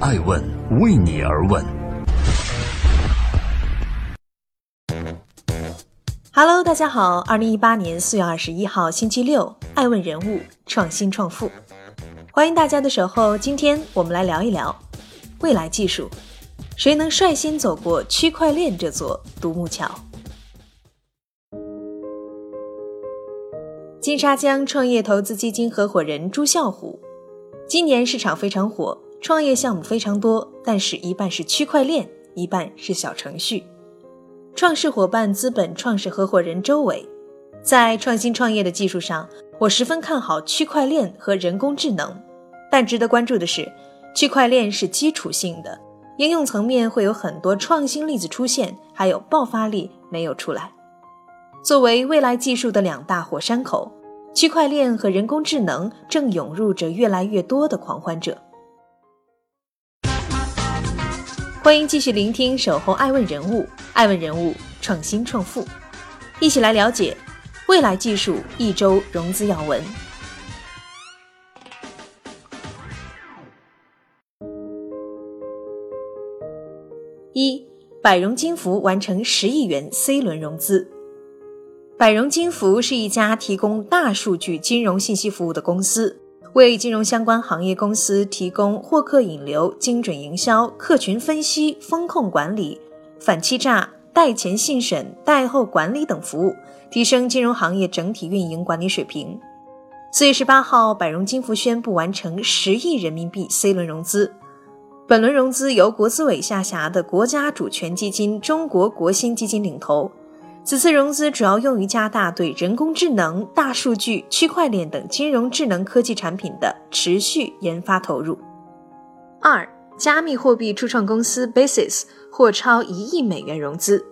爱问为你而问。Hello，大家好，二零一八年四月二十一号星期六，爱问人物创新创富，欢迎大家的守候。今天我们来聊一聊未来技术，谁能率先走过区块链这座独木桥？金沙江创业投资基金合伙人朱啸虎，今年市场非常火，创业项目非常多，但是一半是区块链，一半是小程序。创世伙伴资本创始合伙人周伟，在创新创业的技术上，我十分看好区块链和人工智能。但值得关注的是，区块链是基础性的，应用层面会有很多创新例子出现，还有爆发力没有出来。作为未来技术的两大火山口。区块链和人工智能正涌入着越来越多的狂欢者。欢迎继续聆听《守候爱问人物》，爱问人物创新创富，一起来了解未来技术一周融资要闻。一，百融金服完成十亿元 C 轮融资。百融金服是一家提供大数据金融信息服务的公司，为金融相关行业公司提供获客引流、精准营销、客群分析、风控管理、反欺诈、贷前信审、贷后管理等服务，提升金融行业整体运营管理水平。四月十八号，百融金服宣布完成十亿人民币 C 轮融资，本轮融资由国资委下辖的国家主权基金中国国新基金领投。此次融资主要用于加大对人工智能、大数据、区块链等金融智能科技产品的持续研发投入。二、加密货币初创公司 Basis 或超一亿美元融资。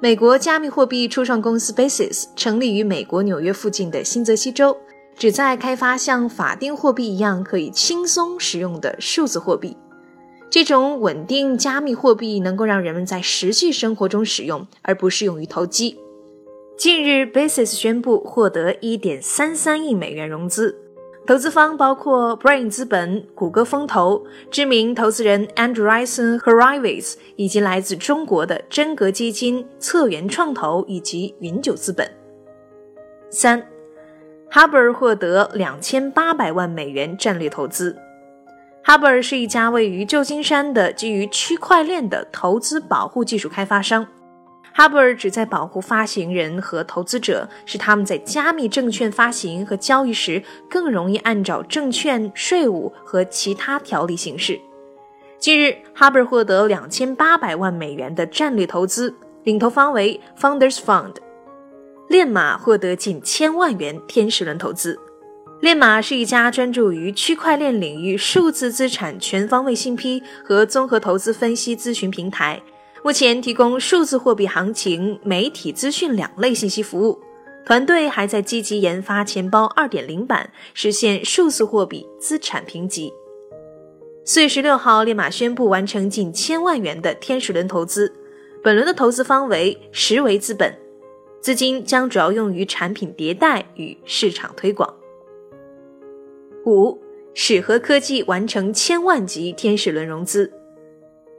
美国加密货币初创公司 Basis 成立于美国纽约附近的新泽西州，旨在开发像法定货币一样可以轻松使用的数字货币。这种稳定加密货币能够让人们在实际生活中使用，而不是用于投机。近日，Basis 宣布获得1.33亿美元融资，投资方包括 Brain 资本、谷歌风投、知名投资人 Andreessen Horowitz，以及来自中国的真格基金、策源创投以及云九资本。三，Harbor 获得2800万美元战略投资。Harbor 是一家位于旧金山的基于区块链的投资保护技术开发商。Harbor 旨在保护发行人和投资者，使他们在加密证券发行和交易时更容易按照证券税务和其他条例行事。近日，Harbor 获得两千八百万美元的战略投资，领投方为 Founders Fund。链马获得近千万元天使轮投资。链马是一家专注于区块链领域数字资产全方位信批和综合投资分析咨询平台，目前提供数字货币行情、媒体资讯两类信息服务。团队还在积极研发钱包2.0版，实现数字货币资产评级。四月十六号，链马宣布完成近千万元的天使轮投资，本轮的投资方为实维资本，资金将主要用于产品迭代与市场推广。五，史和科技完成千万级天使轮融资。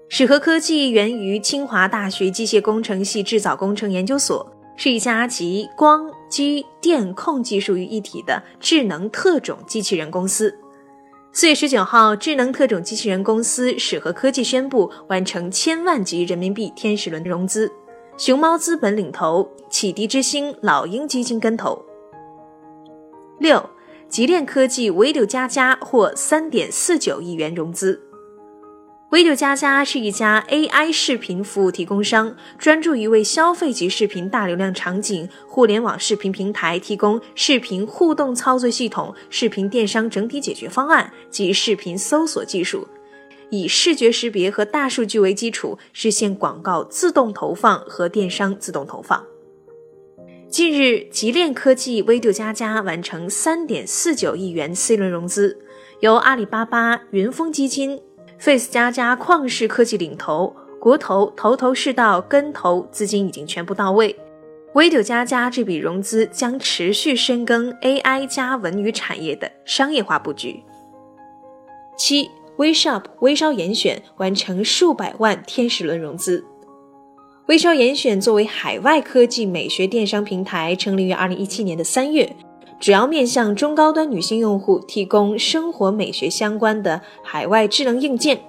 史和科技源于清华大学机械工程系制造工程研究所，是一家集光、机、电控技术于一体的智能特种机器人公司。四月十九号，智能特种机器人公司史和科技宣布完成千万级人民币天使轮融资，熊猫资本领投，启迪之星、老鹰基金跟投。六。极链科技 Video 加加获三点四九亿元融资。Video 加加是一家 AI 视频服务提供商，专注于为消费级视频大流量场景、互联网视频平台提供视频互动操作系统、视频电商整体解决方案及视频搜索技术，以视觉识别和大数据为基础，实现广告自动投放和电商自动投放。近日，极链科技 VDO 加加完成三点四九亿元 C 轮融资，由阿里巴巴、云峰基金、Face 加加旷视科技领投，国投、头头是道跟投，资金已经全部到位。VDO 加加这笔融资将持续深耕 AI 加文娱产业的商业化布局。七，微 shop 微商严选完成数百万天使轮融资。微商严选作为海外科技美学电商平台，成立于二零一七年的三月，主要面向中高端女性用户提供生活美学相关的海外智能硬件。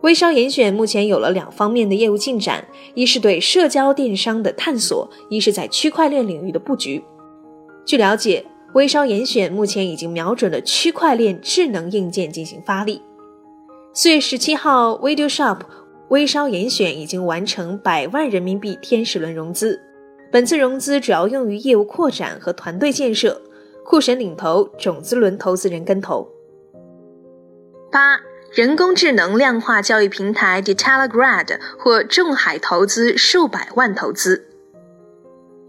微商严选目前有了两方面的业务进展：一是对社交电商的探索，一是在区块链领域的布局。据了解，微商严选目前已经瞄准了区块链智能硬件进行发力。四月十七号，Video Shop 微商严选已经完成百万人民币天使轮融资，本次融资主要用于业务扩展和团队建设。酷神领投，种子轮投资人跟投。八。人工智能量化交易平台 Detailagrad 获众海投资数百万投资。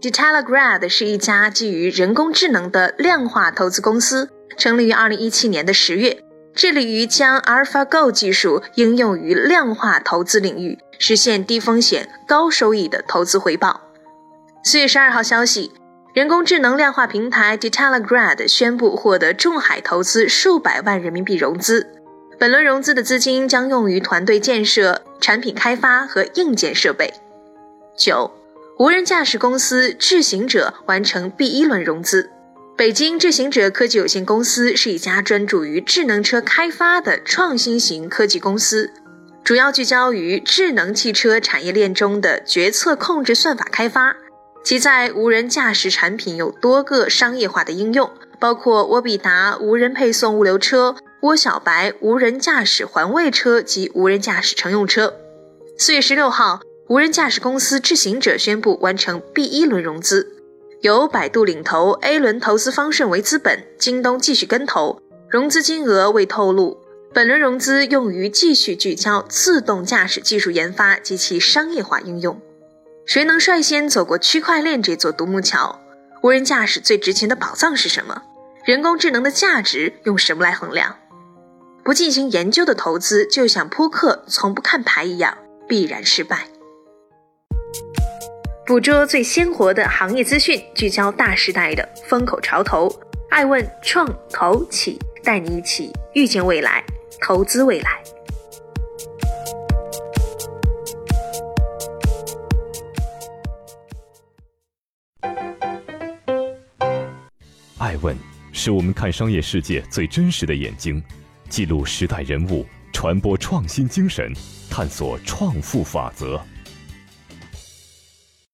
Detailagrad 是一家基于人工智能的量化投资公司，成立于二零一七年的十月，致力于将 AlphaGo 技术应用于量化投资领域，实现低风险高收益的投资回报。四月十二号消息，人工智能量化平台 d e t a l a g r a d 宣布获得众海投资数百万人民币融资。本轮融资的资金将用于团队建设、产品开发和硬件设备。九，无人驾驶公司智行者完成 B 一轮融资。北京智行者科技有限公司是一家专注于智能车开发的创新型科技公司，主要聚焦于智能汽车产业链中的决策控制算法开发。其在无人驾驶产品有多个商业化的应用，包括沃比达无人配送物流车。窝小白无人驾驶环卫车及无人驾驶乘用车。四月十六号，无人驾驶公司智行者宣布完成 B 一轮融资，由百度领投，A 轮投资方顺为资本，京东继续跟投，融资金额未透露。本轮融资用于继续聚焦自动驾驶技术研发及其商业化应用。谁能率先走过区块链这座独木桥？无人驾驶最值钱的宝藏是什么？人工智能的价值用什么来衡量？不进行研究的投资，就像扑克从不看牌一样，必然失败。捕捉最鲜活的行业资讯，聚焦大时代的风口潮头。爱问创投企带你一起遇见未来，投资未来。爱问是我们看商业世界最真实的眼睛。记录时代人物，传播创新精神，探索创富法则。